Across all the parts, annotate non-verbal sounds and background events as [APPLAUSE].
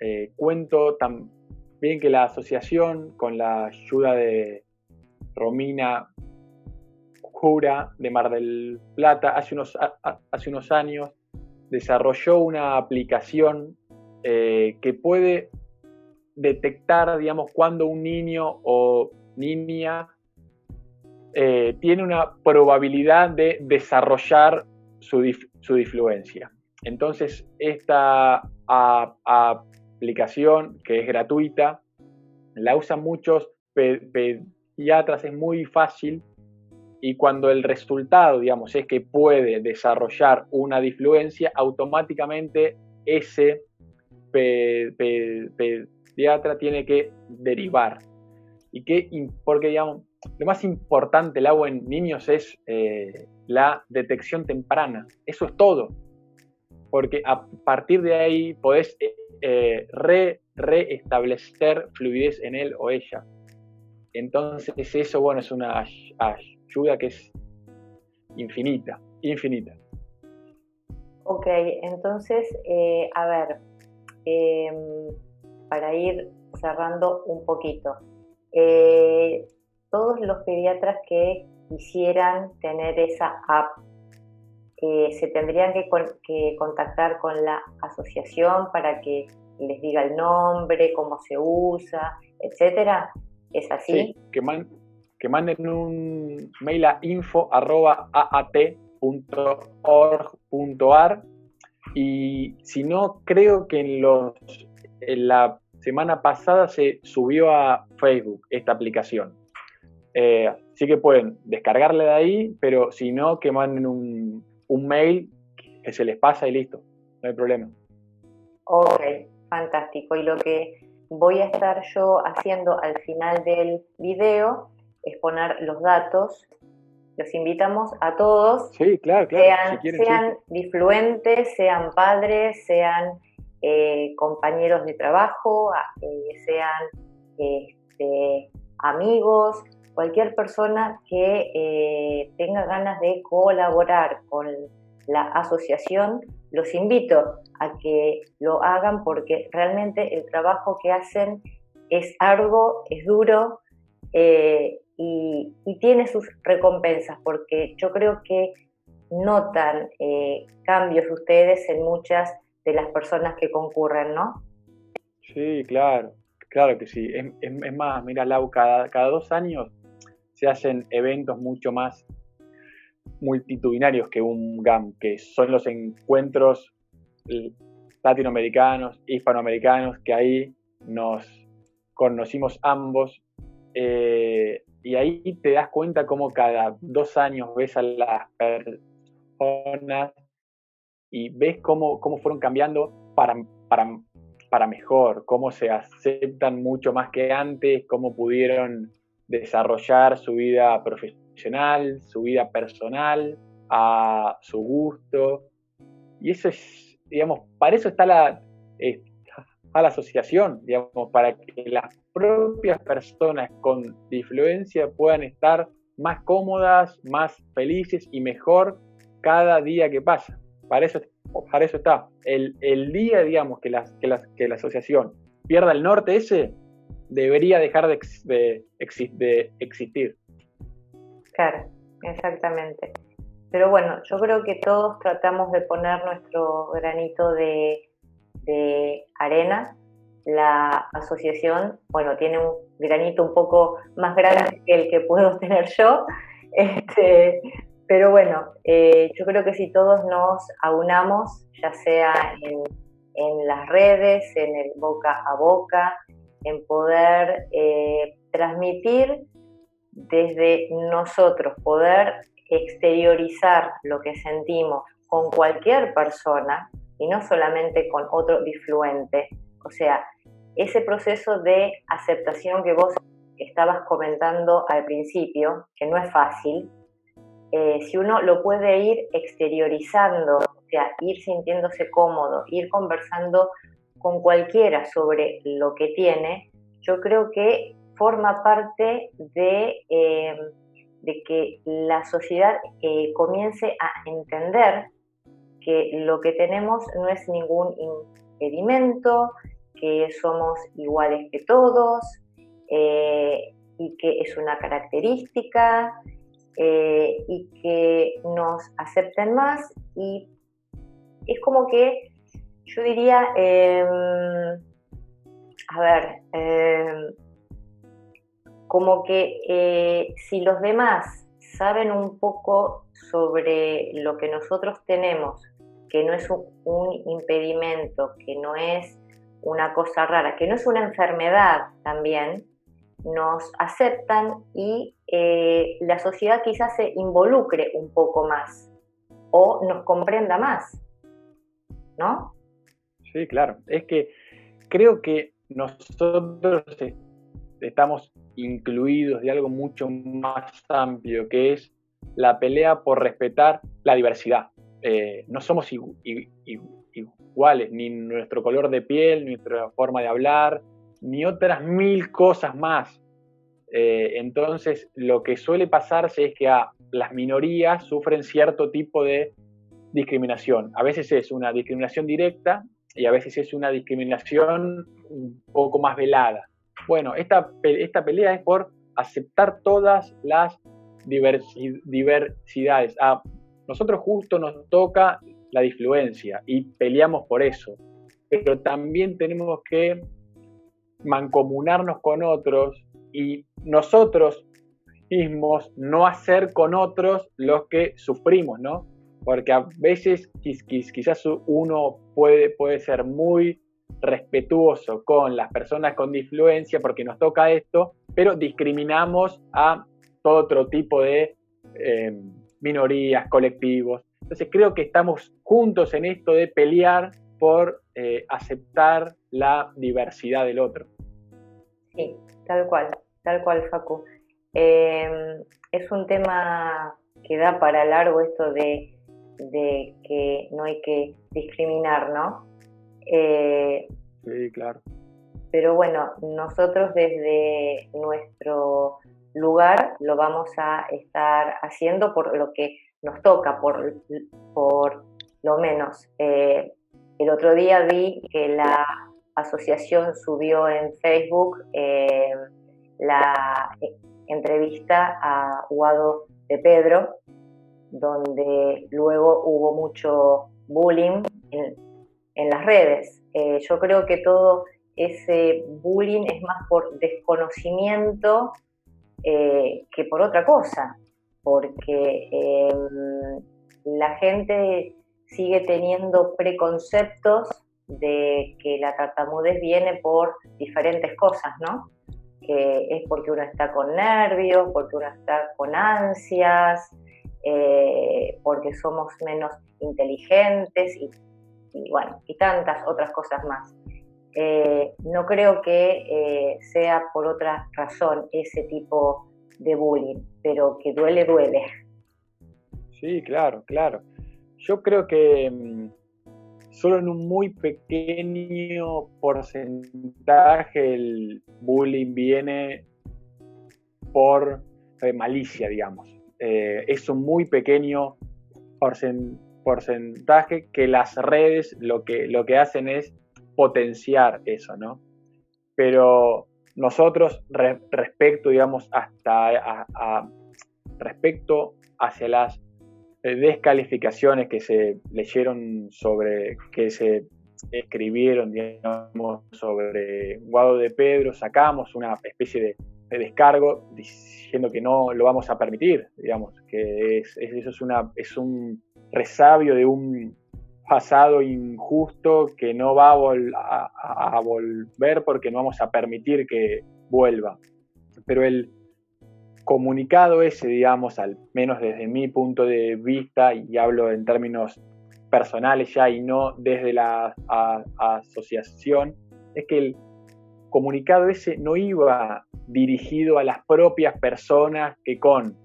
eh, cuento también que la asociación, con la ayuda de Romina Jura de Mar del Plata, hace unos, hace unos años desarrolló una aplicación eh, que puede detectar, digamos, cuando un niño o niña eh, tiene una probabilidad de desarrollar su, difluencia. Entonces, esta aplicación, que es gratuita, la usan muchos pediatras, es muy fácil y cuando el resultado, digamos, es que puede desarrollar una difluencia, automáticamente ese pediatra tiene que derivar. Y que, porque, digamos, lo más importante el agua en niños es eh, la detección temprana. Eso es todo. Porque a partir de ahí podés eh, eh, reestablecer fluidez en él o ella. Entonces eso, bueno, es una ayuda que es infinita, infinita. Ok, entonces, a ver, em, para ir cerrando un poquito todos los pediatras que quisieran tener esa app eh, se tendrían que, contactar con la asociación para que les diga el nombre, cómo se usa, etcétera. ¿Es así? Sí, que, manden un mail a info.aat.org.ar y si no, creo que en, los, en la semana pasada se subió a Facebook esta aplicación. Eh, sí que pueden descargarle de ahí, pero si no, que manden un, mail que se les pasa y listo, no hay problema. Ok, fantástico. Y lo que voy a estar yo haciendo al final del video es poner los datos. Los invitamos a todos, sí, claro, claro. sean, difluentes, sean padres, sean eh, compañeros de trabajo, eh, sean este, amigos, cualquier persona que eh, tenga ganas de colaborar con la asociación, los invito a que lo hagan porque realmente el trabajo que hacen es arduo, es duro eh, y, tiene sus recompensas porque yo creo que notan eh, cambios ustedes en muchas de las personas que concurren, ¿no? Sí, claro, claro que sí. Es, más, mira, Lau, cada, cada dos años se hacen eventos mucho más multitudinarios que un GAM, que son los encuentros latinoamericanos, hispanoamericanos, que ahí nos conocimos ambos. Eh, y ahí te das cuenta cómo cada dos años ves a las personas y ves cómo, cómo fueron cambiando para, para, para mejor, cómo se aceptan mucho más que antes, cómo pudieron desarrollar su vida profesional, su vida personal, a su gusto. Y eso es, digamos, para eso está la, la asociación, digamos, para que las propias personas con difluencia puedan estar más cómodas, más felices y mejor cada día que pasa. Para eso, para eso está. El, día, digamos, que, las, que, las, que la asociación pierda el norte ese, debería dejar de, de, existir. Claro, exactamente. Pero bueno, yo creo que todos tratamos de poner nuestro granito de, arena. La asociación, bueno, tiene un granito un poco más grande que el que puedo [LAUGHS] tener yo, este, pero bueno, eh, yo creo que si todos nos aunamos, ya sea en, en las redes, en el boca a boca, en poder eh, transmitir desde nosotros, poder exteriorizar lo que sentimos con cualquier persona y no solamente con otro difluente. O sea, ese proceso de aceptación que vos estabas comentando al principio, que no es fácil, eh, si uno lo puede ir exteriorizando, o sea, ir sintiéndose cómodo, ir conversando con cualquiera sobre lo que tiene, yo creo que forma parte de, eh, que la sociedad eh, comience a entender que lo que tenemos no es ningún impedimento, que somos iguales que todos eh, y que es una característica y que nos acepten más y es como que yo diría, em, a ver, em, como que eh, si los demás saben un poco sobre lo que nosotros tenemos, que no es un, impedimento, que no es una cosa rara, que no es una enfermedad también, nos aceptan y eh, la sociedad quizás se involucre un poco más o nos comprenda más, ¿no? Sí, claro. Es que creo que nosotros estamos incluidos de algo mucho más amplio, que es la pelea por respetar la diversidad. Eh, no somos iguales, ni nuestro color de piel, ni nuestra forma de hablar, ni otras mil cosas más. Eh, entonces, lo que suele pasarse es que a las minorías sufren cierto tipo de discriminación. A veces es una discriminación directa y a veces es una discriminación un poco más velada. Bueno, esta, esta pelea es por aceptar todas las diversidades. A nosotros justo nos toca la disfluencia y peleamos por eso, pero también tenemos que mancomunarnos con otros y nosotros mismos no hacer con otros los que sufrimos, ¿no? Porque a veces quizás uno puede, puede ser muy respetuoso con las personas con disfluencia porque nos toca esto, pero discriminamos a todo otro tipo de eh, minorías, colectivos. Entonces creo que estamos juntos en esto de pelear por eh, aceptar la diversidad del otro. Sí, tal cual, tal cual, Facu. Em, es un tema que da para largo esto de, de que no hay que discriminar, ¿no? Eh, sí, claro. Pero bueno, nosotros desde nuestro lugar lo vamos a estar haciendo por lo que nos toca, por, por lo menos. Eh, el otro día vi que la asociación subió en Facebook eh, la entrevista a Guado de Pedro, donde luego hubo mucho bullying en, las redes. Eh, yo creo que todo ese bullying es más por desconocimiento eh, que por otra cosa, porque em, la gente sigue teniendo preconceptos de que la tartamudez viene por diferentes cosas, ¿no? Que es porque uno está con nervios, porque uno está con ansias, eh, porque somos menos inteligentes y, y, bueno, y tantas otras cosas más. Eh, no creo que eh, sea por otra razón ese tipo de bullying, pero que duele, duele. Sí, claro, claro. Yo creo que mm, solo en un muy pequeño porcentaje el bullying viene por eh, malicia, digamos. Es un muy pequeño porcentaje que las redes lo que, lo que hacen es potenciar eso, ¿no? Pero nosotros respecto, digamos, hasta respecto hacia las descalificaciones que se leyeron sobre, que se escribieron, digamos, sobre Guado de Pedro, sacamos una especie de, descargo diciendo que no lo vamos a permitir, digamos, que eso es, una, es un resabio de un pasado injusto que no va a, volver porque no vamos a permitir que vuelva. Pero el comunicado ese, digamos, al menos desde mi punto de vista, y hablo en términos personales ya y no desde la asociación, es que el comunicado ese no iba dirigido a las propias personas que con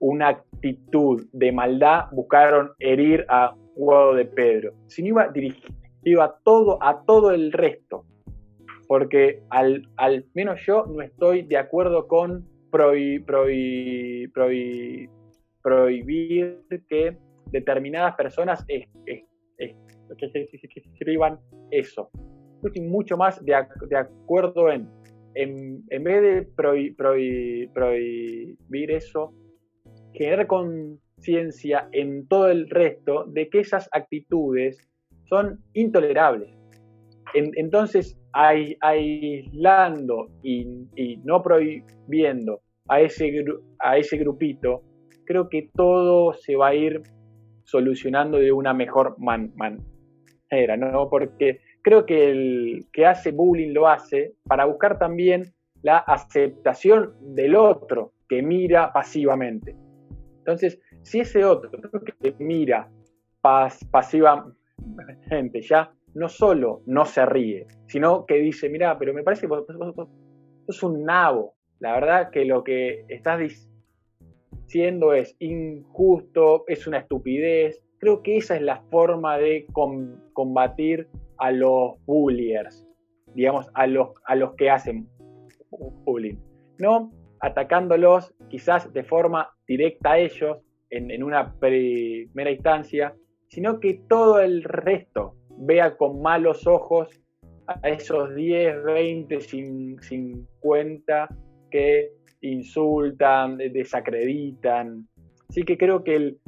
una actitud de maldad buscaron herir a Guado de Pedro, sino iba dirigido a todo, a todo el resto. Porque al, menos yo no estoy de acuerdo con prohibir que determinadas personas escriban eso. Mucho más de, acuerdo en, en, vez de prohibir eso, generar conciencia en todo el resto de que esas actitudes son intolerables. entonces, aislando y, y, no prohibiendo a ese, a ese grupito, creo que todo se va a ir solucionando de una mejor manera, ¿no? Porque creo que el que hace bullying lo hace para buscar también la aceptación del otro que mira pasivamente. Entonces, si ese otro que mira pasivamente ya no solo no se ríe, sino que dice, mira, pero me parece que vos, sos un nabo. La verdad que lo que estás diciendo es injusto, es una estupidez. Creo que esa es la forma de combatir a los bulliers, digamos, a los, a los que hacen bullying. No atacándolos quizás de forma directa a ellos en, en una primera instancia, sino que todo el resto vea con malos ojos a esos 10, 20, 50 que insultan, desacreditan. Así que creo que el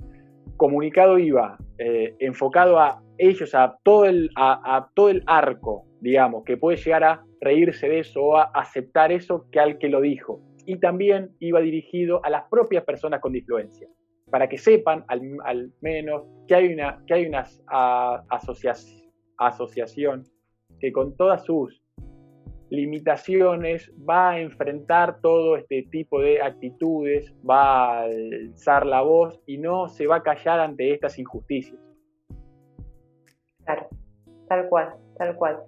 comunicado iba eh, enfocado a ellos, a todo, el, a, todo el arco, digamos, que puede llegar a reírse de eso o a aceptar eso que al que lo dijo. Y también iba dirigido a las propias personas con disfluencia, para que sepan al, menos que hay una, que hay una asociación que con todas sus limitaciones va a enfrentar todo este tipo de actitudes, va a alzar la voz y no se va a callar ante estas injusticias. Claro, tal cual, tal cual.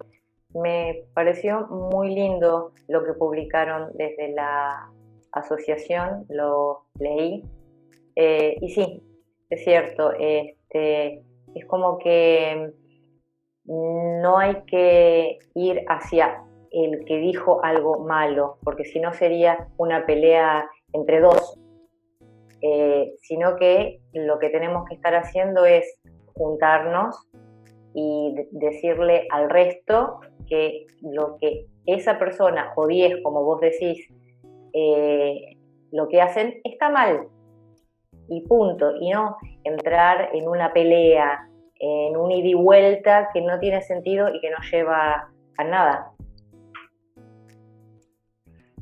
Me pareció muy lindo lo que publicaron desde la asociación, lo leí. Eh, y sí, es cierto, este, es como que no hay que ir hacia el que dijo algo malo, porque si no sería una pelea entre dos, eh, sino que lo que tenemos que estar haciendo es juntarnos y decirle al resto que lo que esa persona o diez, como vos decís, eh, lo que hacen está mal. Y punto, y no entrar en una pelea, en un ida y vuelta que no tiene sentido y que no lleva a nada.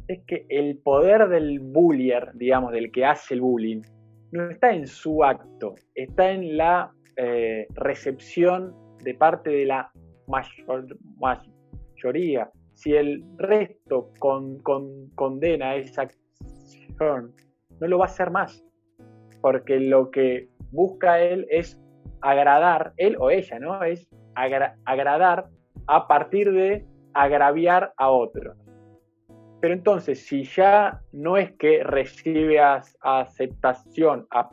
Es que el poder del bullier, digamos, del que hace el bullying, no está en su acto, está en la eh, recepción de parte de la mayoría. Si el resto con, condena esa acción, no lo va a hacer más, porque lo que busca él es agradar, él o ella, ¿no? Es agradar a partir de agraviar a otros. Pero entonces, si ya no es que recibe aceptación a,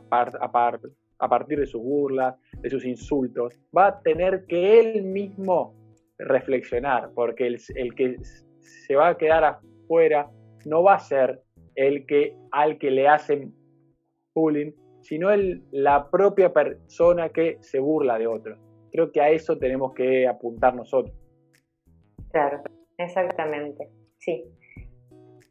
partir de sus burlas, de sus insultos, va a tener que él mismo reflexionar, porque el, que se va a quedar afuera no va a ser el que al que le hacen bullying, sino la propia persona que se burla de otro. Creo que a eso tenemos que apuntar nosotros. Claro, exactamente, sí.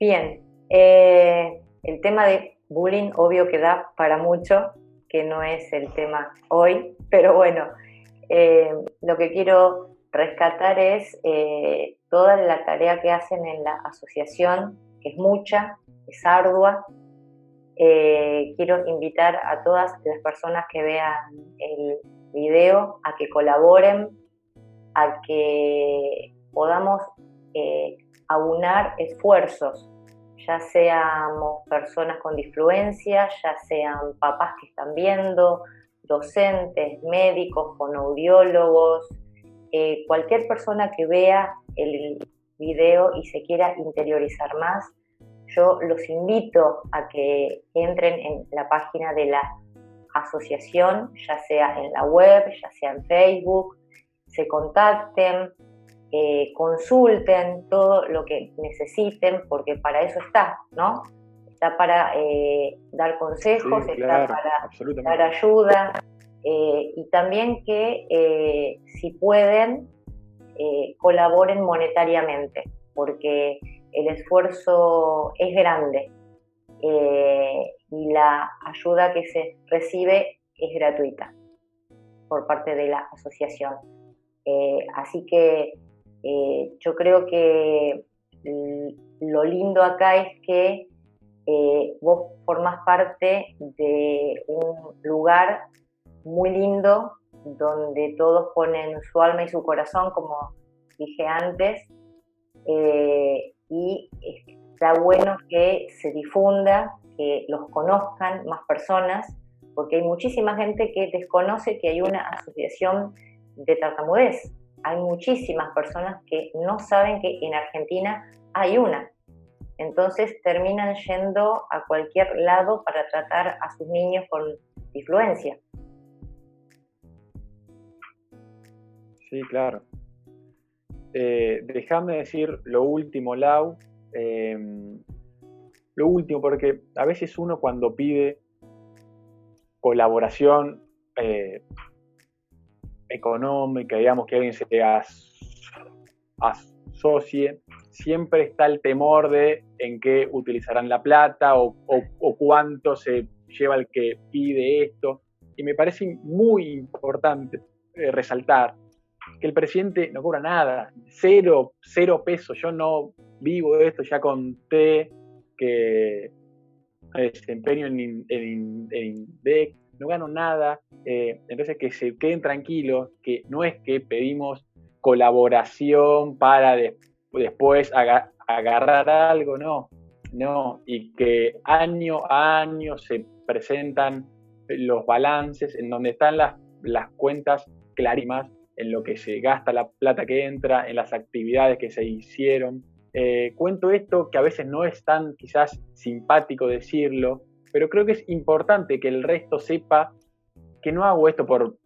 Bien, eh, el tema de bullying obvio que da para mucho, que no es el tema hoy, pero bueno, eh, lo que quiero rescatar es eh, toda la tarea que hacen en la asociación, que es mucha, es ardua, quiero invitar a todas las personas que vean el video a que colaboren, a que podamos aunar esfuerzos, ya seamos personas con disfluencia, ya sean papás que están viendo, docentes, médicos, fonoaudiólogos, eh, cualquier persona que vea el video y se quiera interiorizar más, yo los invito a que entren en la página de la asociación, ya sea en la web, ya sea en Facebook, se contacten, eh, consulten todo lo que necesiten, porque para eso está, ¿no? Está para eh, dar consejos, está para dar ayuda, eh, y también que si pueden, colaboren monetariamente, porque el esfuerzo es grande y la ayuda que se recibe es gratuita por parte de la asociación. Así que yo creo que lo lindo acá es que vos formas parte de un lugar muy lindo donde todos ponen su alma y su corazón, como dije antes, eh, y está bueno que se difunda, que los conozcan más personas, porque hay muchísima gente que desconoce que hay una asociación de tartamudez. Hay muchísimas personas que no saben que en Argentina hay una. Entonces terminan yendo a cualquier lado para tratar a sus niños con influencia. Sí, claro. Eh, déjame decir lo último, Lau. Em, lo último, porque a veces uno cuando pide colaboración eh, económica, digamos que alguien se asocie, siempre está el temor de en qué utilizarán la plata o, o cuánto se lleva el que pide esto. Y me parece muy importante eh, resaltar que el presidente no cobra nada, cero, cero pesos. Yo no vivo esto, ya conté que desempeño en, en, INDEC, no gano nada. Eh, entonces, que se queden tranquilos, que no es que pedimos colaboración para después agarrar algo, no, no, y que año a año se presentan los balances en donde están las, las cuentas clarísimas en lo que se gasta la plata que entra, en las actividades que se hicieron. Eh, cuento esto que a veces no es tan quizás simpático decirlo, pero creo que es importante que el resto sepa que no hago esto por,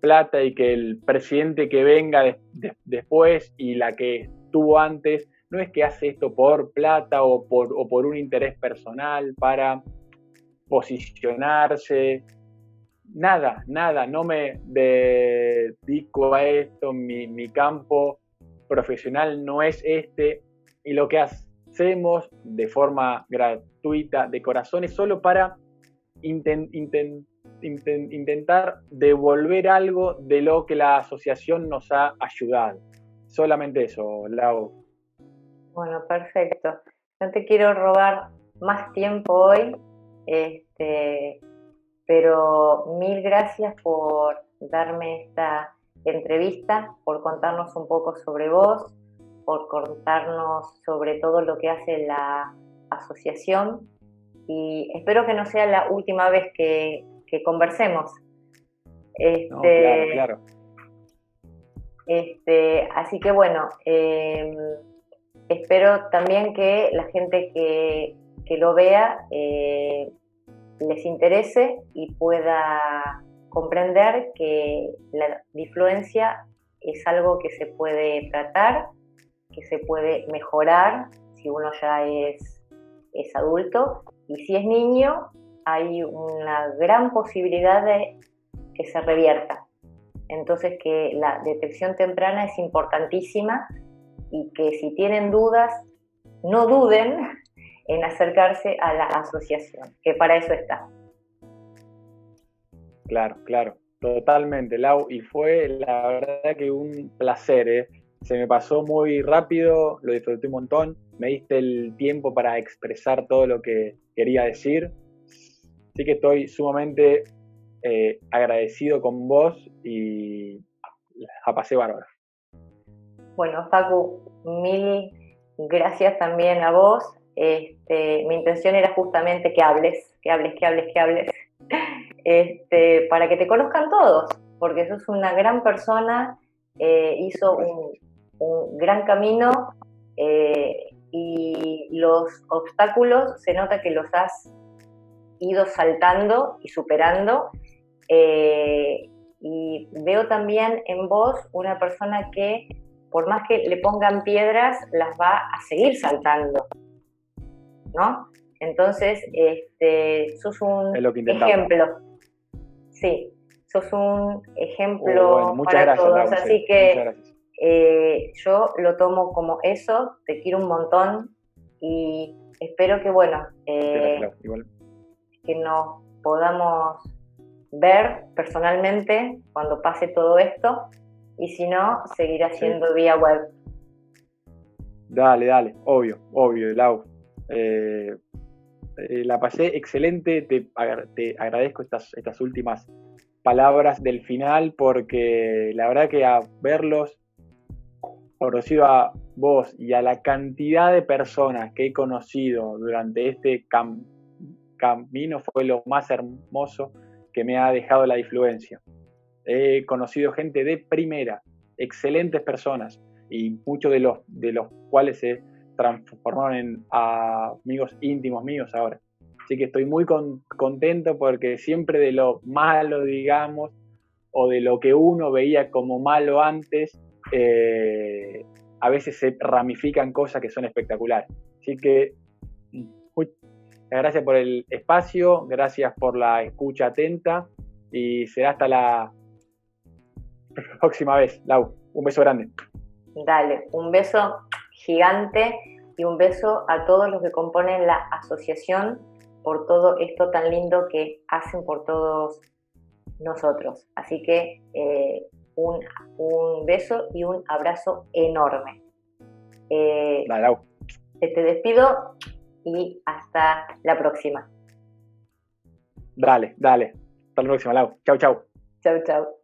plata y que el presidente que venga después y la que estuvo antes no es que hace esto por plata o por, un interés personal para posicionarse. Nada, nada, no me dedico a esto, mi, campo profesional no es este y lo que hacemos de forma gratuita, de corazón, es solo para intentar devolver algo de lo que la asociación nos ha ayudado. Solamente eso, Lau. Bueno, perfecto. No te quiero robar más tiempo hoy. Este, pero mil gracias por darme esta entrevista, por contarnos un poco sobre vos, por contarnos sobre todo lo que hace la asociación y espero que no sea la última vez que, conversemos. Este, claro, Este, así que bueno, em, espero también que la gente que, lo vea eh, les interese y pueda comprender que la difluencia es algo que se puede tratar, que se puede mejorar si uno ya es, es adulto y si es niño hay una gran posibilidad de que se revierta. Entonces que la detección temprana es importantísima y que si tienen dudas, no duden [LAUGHS] en acercarse a la asociación, que para eso está. Claro, claro, totalmente, Lau, y fue la verdad que un placer, ¿eh? se me pasó muy rápido, lo disfruté un montón, me diste el tiempo para expresar todo lo que quería decir, así que estoy sumamente eh, agradecido con vos y a pasé bárbaro. Bueno, Facu, mil gracias también a vos, este, mi intención era justamente que hables, que hables, que hables, que hables, [LAUGHS] este, para que te conozcan todos, porque sos una gran persona, eh, hizo un, gran camino eh, y los obstáculos se nota que los has ido saltando y superando. Eh, y veo también en vos una persona que por más que le pongan piedras, las va a seguir saltando. ¿no? Entonces, este, sos un ejemplo. Sí, sos un ejemplo oh, para todos. Así que eh, yo lo tomo como eso, te quiero un montón y espero que, bueno, eh, que nos podamos ver personalmente cuando pase todo esto y si no, seguir haciendo vía web. Dale, dale, obvio, obvio, Lau. Eh, la pasé excelente, te, agradezco estas, estas últimas palabras del final porque la verdad que a verlos, conocido a vos y a la cantidad de personas que he conocido durante este camino fue lo más hermoso que me ha dejado la influencia. He conocido gente de primera, excelentes personas y muchos de los, de los cuales se transformaron en amigos íntimos míos ahora. Así que estoy muy contento porque siempre de lo malo, digamos, o de lo que uno veía como malo antes, eh, a veces se ramifican cosas que son espectaculares. Así que gracias por el espacio, gracias por la escucha atenta y será hasta la próxima vez. Lau, un beso grande. Dale, un beso gigante y un beso a todos los que componen la asociación por todo esto tan lindo que hacen por todos nosotros. Así que eh, un, beso y un abrazo enorme. Eh, te despido y hasta la próxima. Dale, dale. Hasta la próxima, Lau. Chau, chau. Chau, chau.